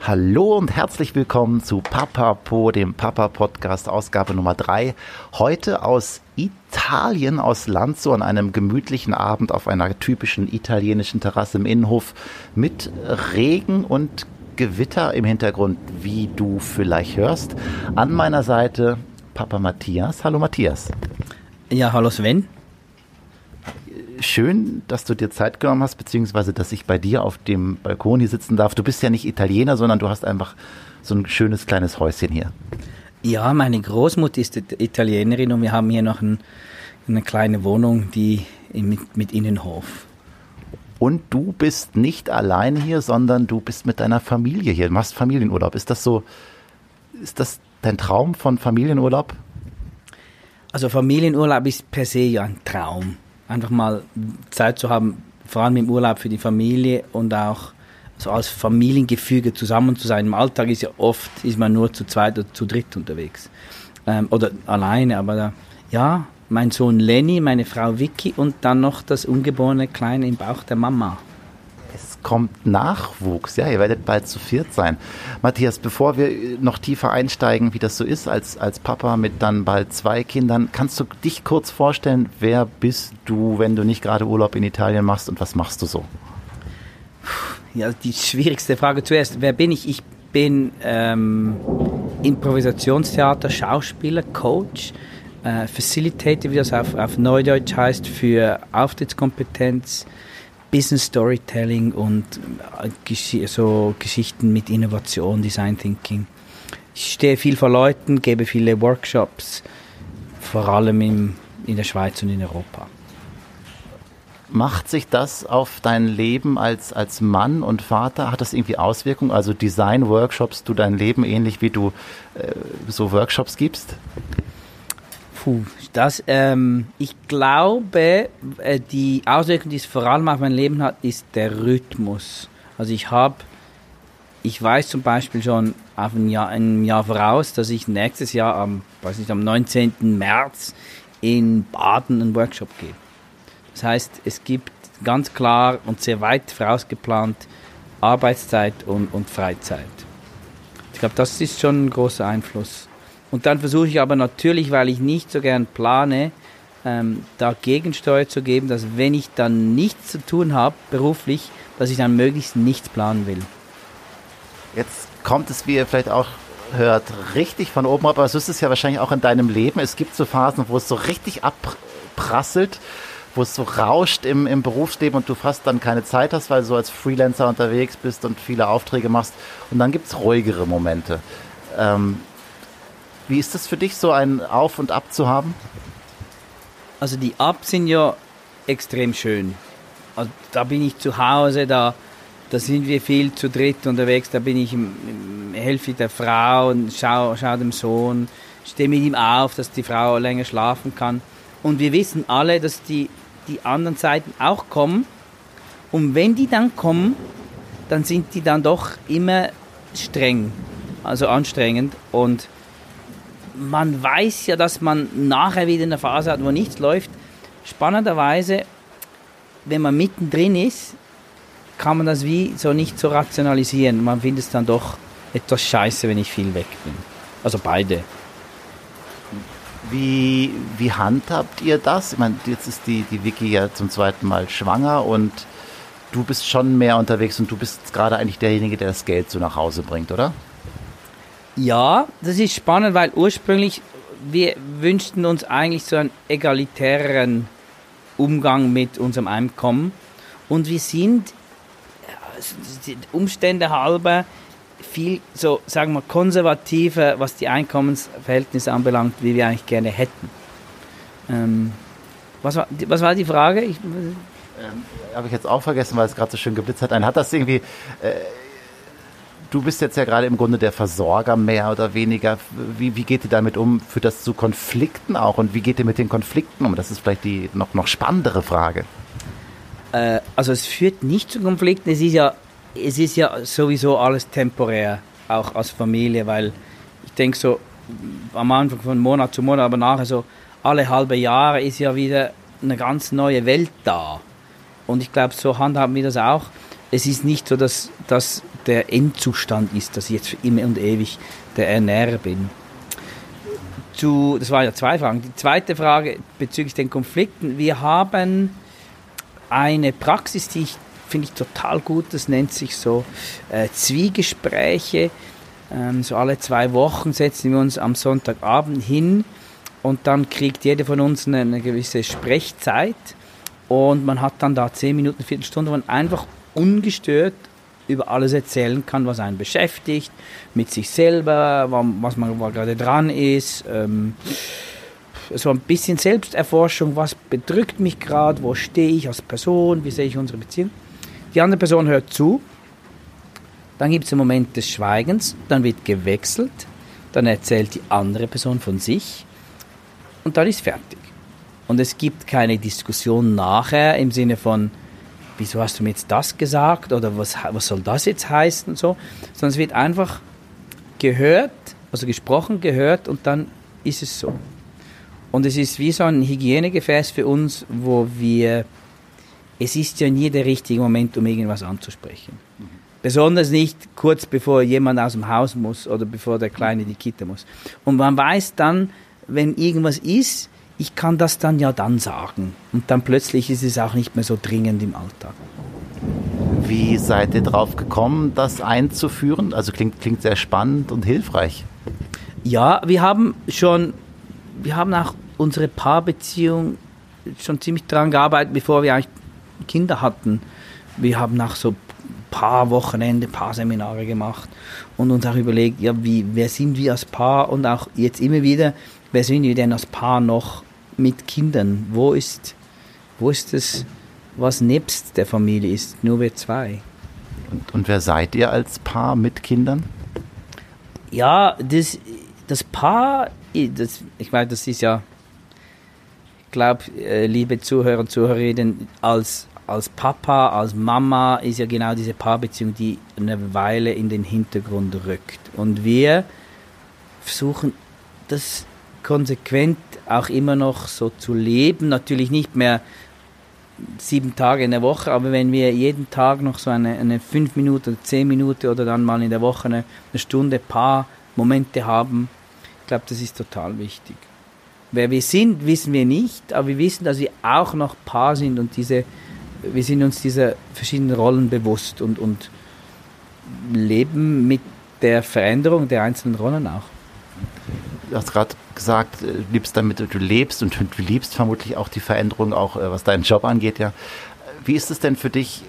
Hallo und herzlich willkommen zu Papa Po, dem Papa Podcast, Ausgabe Nummer 3. Heute aus Italien, aus Lanzo, an einem gemütlichen Abend auf einer typischen italienischen Terrasse im Innenhof mit Regen und Gewitter im Hintergrund, wie du vielleicht hörst. An meiner Seite Papa Matthias. Hallo Matthias. Ja, hallo Sven schön, dass du dir Zeit genommen hast, beziehungsweise dass ich bei dir auf dem Balkon hier sitzen darf. Du bist ja nicht Italiener, sondern du hast einfach so ein schönes kleines Häuschen hier. Ja, meine Großmutter ist Italienerin und wir haben hier noch ein, eine kleine Wohnung, die mit, mit Innenhof. Und du bist nicht allein hier, sondern du bist mit deiner Familie hier. Du machst Familienurlaub. Ist das so, ist das dein Traum von Familienurlaub? Also Familienurlaub ist per se ja ein Traum einfach mal Zeit zu haben, vor allem im Urlaub für die Familie und auch so als Familiengefüge zusammen zu sein. Im Alltag ist ja oft, ist man nur zu zweit oder zu dritt unterwegs. Ähm, oder alleine, aber da, ja, mein Sohn Lenny, meine Frau Vicky und dann noch das ungeborene Kleine im Bauch der Mama kommt Nachwuchs. Ja, ihr werdet bald zu viert sein. Matthias, bevor wir noch tiefer einsteigen, wie das so ist als, als Papa mit dann bald zwei Kindern, kannst du dich kurz vorstellen, wer bist du, wenn du nicht gerade Urlaub in Italien machst und was machst du so? Ja, die schwierigste Frage zuerst. Wer bin ich? Ich bin ähm, Improvisationstheater, Schauspieler, Coach, äh, Facilitator, wie das auf, auf Neudeutsch heißt, für Auftrittskompetenz, Business Storytelling und äh, so Geschichten mit Innovation, Design Thinking. Ich stehe viel vor Leuten, gebe viele Workshops, vor allem im, in der Schweiz und in Europa. Macht sich das auf dein Leben als, als Mann und Vater? Hat das irgendwie Auswirkungen? Also Design-Workshops, du dein Leben ähnlich wie du äh, so Workshops gibst? Puh, das, ähm, ich glaube, äh, die Auswirkung, die es vor allem auf mein Leben hat, ist der Rhythmus. Also ich habe, ich weiß zum Beispiel schon auf ein Jahr, ein Jahr voraus, dass ich nächstes Jahr am, weiß nicht, am 19. März in Baden einen Workshop gebe. Das heißt, es gibt ganz klar und sehr weit vorausgeplant Arbeitszeit und, und Freizeit. Ich glaube, das ist schon ein großer Einfluss. Und dann versuche ich aber natürlich, weil ich nicht so gern plane, ähm, da Gegensteuer zu geben, dass wenn ich dann nichts zu tun habe, beruflich, dass ich dann möglichst nichts planen will. Jetzt kommt es, wie ihr vielleicht auch hört, richtig von oben ab, aber so ist es ja wahrscheinlich auch in deinem Leben. Es gibt so Phasen, wo es so richtig abprasselt, wo es so rauscht im, im Berufsleben und du fast dann keine Zeit hast, weil du so als Freelancer unterwegs bist und viele Aufträge machst. Und dann gibt es ruhigere Momente. Ähm, wie ist das für dich, so ein Auf und Ab zu haben? Also die Ups sind ja extrem schön. Also da bin ich zu Hause, da, da sind wir viel zu dritt unterwegs, da bin ich im, im helfe der Frau und schau, schau dem Sohn, stehe mit ihm auf, dass die Frau länger schlafen kann. Und wir wissen alle, dass die, die anderen Zeiten auch kommen. Und wenn die dann kommen, dann sind die dann doch immer streng, also anstrengend. Und man weiß ja, dass man nachher wieder eine Phase hat, wo nichts läuft. Spannenderweise, wenn man mittendrin ist, kann man das wie so nicht so rationalisieren. Man findet es dann doch etwas scheiße, wenn ich viel weg bin. Also beide. Wie, wie handhabt ihr das? Ich meine, jetzt ist die, die Vicky ja zum zweiten Mal schwanger und du bist schon mehr unterwegs und du bist gerade eigentlich derjenige, der das Geld so nach Hause bringt, oder? Ja, das ist spannend, weil ursprünglich wir wünschten uns eigentlich so einen egalitären Umgang mit unserem Einkommen und wir sind die Umstände halber viel so, sagen wir, konservativer, was die Einkommensverhältnisse anbelangt, wie wir eigentlich gerne hätten. Ähm, was, war, was war die Frage? Ähm, Habe ich jetzt auch vergessen, weil es gerade so schön geblitzt hat. Ein hat das irgendwie äh, Du bist jetzt ja gerade im Grunde der Versorger mehr oder weniger. Wie, wie geht ihr damit um? Führt das zu Konflikten auch? Und wie geht ihr mit den Konflikten um? Das ist vielleicht die noch, noch spannendere Frage. Äh, also es führt nicht zu Konflikten. Es ist, ja, es ist ja sowieso alles temporär, auch als Familie, weil ich denke so am Anfang von Monat zu Monat, aber nachher so alle halbe Jahre ist ja wieder eine ganz neue Welt da. Und ich glaube, so handhaben wir das auch. Es ist nicht so, dass, dass der Endzustand ist, dass ich jetzt für immer und ewig der Ernährer bin. Zu, das waren ja zwei Fragen. Die zweite Frage bezüglich den Konflikten. Wir haben eine Praxis, die ich finde ich total gut. Das nennt sich so äh, Zwiegespräche. Ähm, so alle zwei Wochen setzen wir uns am Sonntagabend hin und dann kriegt jeder von uns eine, eine gewisse Sprechzeit und man hat dann da zehn Minuten, Viertelstunde, wo man einfach ungestört über alles erzählen kann, was einen beschäftigt, mit sich selber, was man gerade dran ist. Ähm, so ein bisschen Selbsterforschung, was bedrückt mich gerade, wo stehe ich als Person, wie sehe ich unsere Beziehung. Die andere Person hört zu, dann gibt es einen Moment des Schweigens, dann wird gewechselt, dann erzählt die andere Person von sich und dann ist fertig. Und es gibt keine Diskussion nachher im Sinne von, wieso hast du mir jetzt das gesagt oder was, was soll das jetzt heißen und so, sondern es wird einfach gehört, also gesprochen, gehört und dann ist es so. Und es ist wie so ein Hygienegefäß für uns, wo wir, es ist ja nie der richtige Moment, um irgendwas anzusprechen. Mhm. Besonders nicht kurz bevor jemand aus dem Haus muss oder bevor der Kleine die Kita muss. Und man weiß dann, wenn irgendwas ist, ich kann das dann ja dann sagen. Und dann plötzlich ist es auch nicht mehr so dringend im Alltag. Wie seid ihr drauf gekommen, das einzuführen? Also klingt, klingt sehr spannend und hilfreich. Ja, wir haben schon, wir haben auch unsere Paarbeziehung schon ziemlich daran gearbeitet, bevor wir eigentlich Kinder hatten. Wir haben nach so paar Wochenende, paar Seminare gemacht und uns auch überlegt, ja, wie, wer sind wir als Paar und auch jetzt immer wieder, wer sind wir denn als Paar noch mit Kindern? Wo ist, wo ist das, was nebst der Familie ist? Nur wir zwei. Und, und wer seid ihr als Paar mit Kindern? Ja, das, das Paar, das, ich meine, das ist ja, ich glaube, äh, liebe Zuhörer und Zuhörerinnen, als, als Papa, als Mama ist ja genau diese Paarbeziehung, die eine Weile in den Hintergrund rückt. Und wir versuchen, das konsequent auch immer noch so zu leben. Natürlich nicht mehr sieben Tage in der Woche, aber wenn wir jeden Tag noch so eine, eine fünf Minuten, zehn Minuten oder dann mal in der Woche eine, eine Stunde, paar Momente haben, ich glaube, das ist total wichtig. Wer wir sind, wissen wir nicht, aber wir wissen, dass wir auch noch Paar sind und diese, wir sind uns dieser verschiedenen Rollen bewusst und, und leben mit der Veränderung der einzelnen Rollen auch du hast gerade gesagt, du liebst damit, du lebst und du liebst vermutlich auch die Veränderung, auch äh, was deinen Job angeht, ja. Wie ist es denn für dich,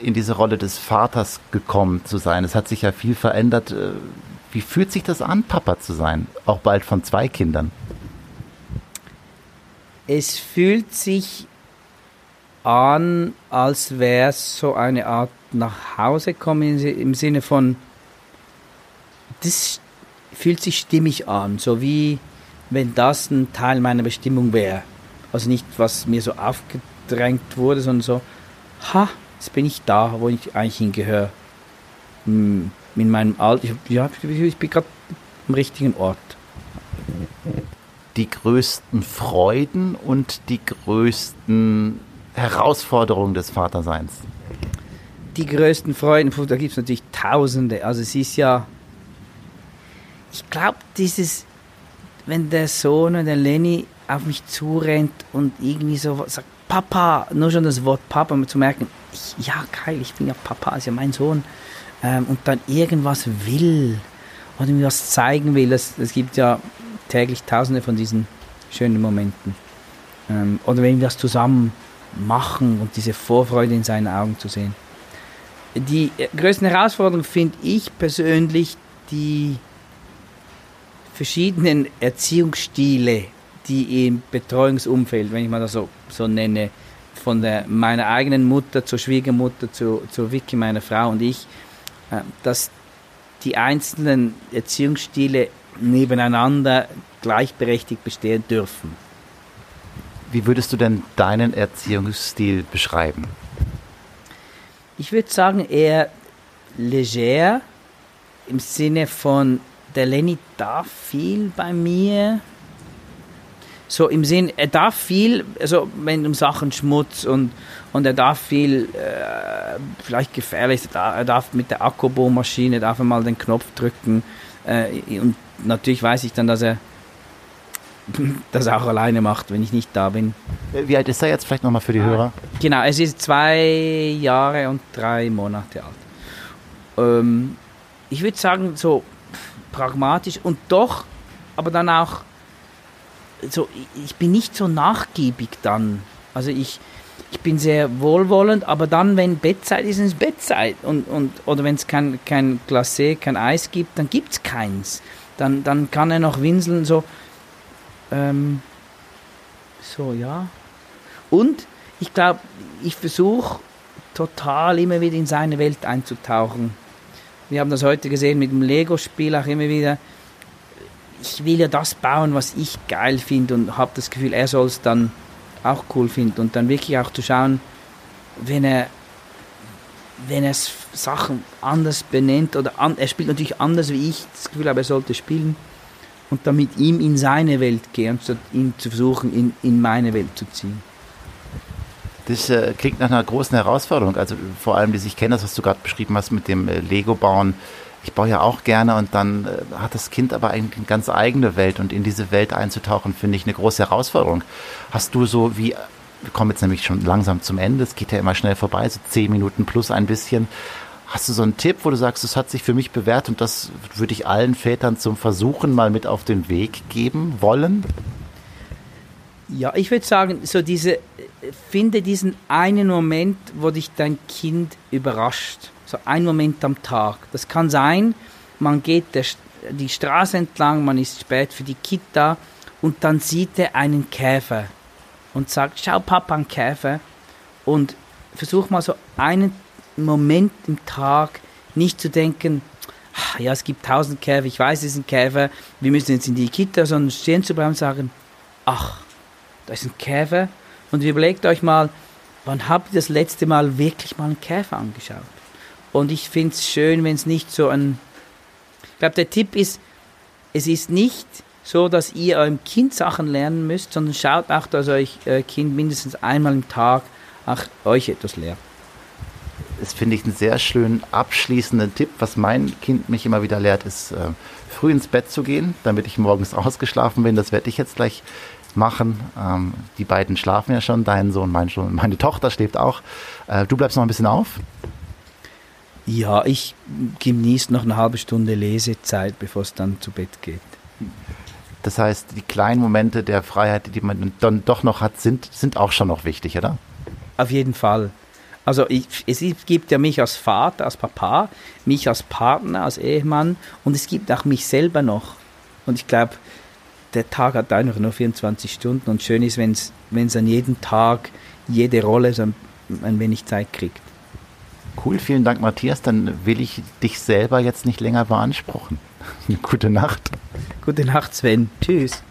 in diese Rolle des Vaters gekommen zu sein? Es hat sich ja viel verändert. Äh, wie fühlt sich das an, Papa zu sein? Auch bald von zwei Kindern. Es fühlt sich an, als wäre es so eine Art nach Hause kommen im Sinne von, das fühlt sich stimmig an, so wie wenn das ein Teil meiner Bestimmung wäre. Also nicht, was mir so aufgedrängt wurde, sondern so, ha, jetzt bin ich da, wo ich eigentlich hingehöre. Hm, in meinem Alter, ich, ja, ich bin gerade am richtigen Ort. Die größten Freuden und die größten Herausforderungen des Vaterseins? Die größten Freuden, da gibt es natürlich Tausende. Also es ist ja, ich glaube, dieses, wenn der Sohn und der Lenny auf mich zurennt und irgendwie so sagt, Papa, nur schon das Wort Papa, um zu merken, ich, ja geil, ich bin ja Papa, ist ja mein Sohn, ähm, und dann irgendwas will oder mir was zeigen will, es, es gibt ja täglich tausende von diesen schönen Momenten. Ähm, oder wenn wir das zusammen machen und diese Vorfreude in seinen Augen zu sehen. Die äh, größten Herausforderungen finde ich persönlich die verschiedenen Erziehungsstile, die im Betreuungsumfeld, wenn ich mal das so, so nenne, von der, meiner eigenen Mutter zur Schwiegermutter, zu, zur Vicky, meiner Frau und ich, äh, dass die einzelnen Erziehungsstile nebeneinander gleichberechtigt bestehen dürfen. Wie würdest du denn deinen Erziehungsstil beschreiben? Ich würde sagen eher leger im Sinne von der Lenny darf viel bei mir. So im Sinn, er darf viel, also wenn um Sachen Schmutz und, und er darf viel, äh, vielleicht gefährlich, er darf mit der Akkubohrmaschine, darf er mal den Knopf drücken. Äh, und natürlich weiß ich dann, dass er das auch alleine macht, wenn ich nicht da bin. Wie alt ist er jetzt vielleicht nochmal für die Hörer? Genau, es ist zwei Jahre und drei Monate alt. Ähm, ich würde sagen, so pragmatisch und doch, aber dann auch so, ich bin nicht so nachgiebig dann. Also ich, ich bin sehr wohlwollend, aber dann, wenn Bettzeit ist, ist es Bettzeit. Und, und, oder wenn es kein, kein Glacé, kein Eis gibt, dann gibt es keins. Dann, dann kann er noch winseln, so, ähm, so, ja. Und ich glaube, ich versuche total immer wieder in seine Welt einzutauchen. Wir haben das heute gesehen mit dem Lego-Spiel auch immer wieder ich will ja das bauen, was ich geil finde und habe das Gefühl, er soll es dann auch cool finden und dann wirklich auch zu schauen, wenn er wenn er Sachen anders benennt oder an, er spielt natürlich anders wie ich das Gefühl habe, er sollte spielen und dann mit ihm in seine Welt gehen, statt ihn zu versuchen, in, in meine Welt zu ziehen. Das äh, klingt nach einer großen Herausforderung. Also vor allem, die ich kenne, das, was du gerade beschrieben hast mit dem äh, Lego-Bauen, ich baue ja auch gerne und dann äh, hat das Kind aber eigentlich eine ganz eigene Welt und in diese Welt einzutauchen, finde ich eine große Herausforderung. Hast du so wie, wir kommen jetzt nämlich schon langsam zum Ende, es geht ja immer schnell vorbei, so zehn Minuten plus ein bisschen. Hast du so einen Tipp, wo du sagst, das hat sich für mich bewährt und das würde ich allen Vätern zum Versuchen mal mit auf den Weg geben wollen? Ja, ich würde sagen, so diese, finde diesen einen Moment, wo dich dein Kind überrascht so ein Moment am Tag. Das kann sein, man geht der, die Straße entlang, man ist spät für die Kita und dann sieht er einen Käfer und sagt, schau Papa, ein Käfer. Und versuch mal so einen Moment im Tag nicht zu denken, ah, ja, es gibt tausend Käfer, ich weiß, es ist ein Käfer, wir müssen jetzt in die Kita, sondern stehen zu bleiben und sagen, ach, da ist ein Käfer. Und überlegt euch mal, wann habt ihr das letzte Mal wirklich mal einen Käfer angeschaut? Und ich finde es schön, wenn es nicht so ein. Ich glaube, der Tipp ist, es ist nicht so, dass ihr eurem Kind Sachen lernen müsst, sondern schaut auch, dass euch äh, Kind mindestens einmal im Tag auch euch etwas lehrt. Das finde ich einen sehr schönen abschließenden Tipp. Was mein Kind mich immer wieder lehrt, ist, äh, früh ins Bett zu gehen, damit ich morgens ausgeschlafen bin. Das werde ich jetzt gleich machen. Ähm, die beiden schlafen ja schon, dein Sohn, mein Sohn, meine Tochter schläft auch. Äh, du bleibst noch ein bisschen auf. Ja, ich genieße noch eine halbe Stunde Lesezeit, bevor es dann zu Bett geht. Das heißt, die kleinen Momente der Freiheit, die man dann doch noch hat, sind, sind auch schon noch wichtig, oder? Auf jeden Fall. Also ich, es gibt ja mich als Vater, als Papa, mich als Partner, als Ehemann und es gibt auch mich selber noch. Und ich glaube, der Tag hat einfach nur 24 Stunden und schön ist, wenn es an jedem Tag jede Rolle so ein, ein wenig Zeit kriegt. Cool, vielen Dank, Matthias. Dann will ich dich selber jetzt nicht länger beanspruchen. Gute Nacht. Gute Nacht, Sven. Tschüss.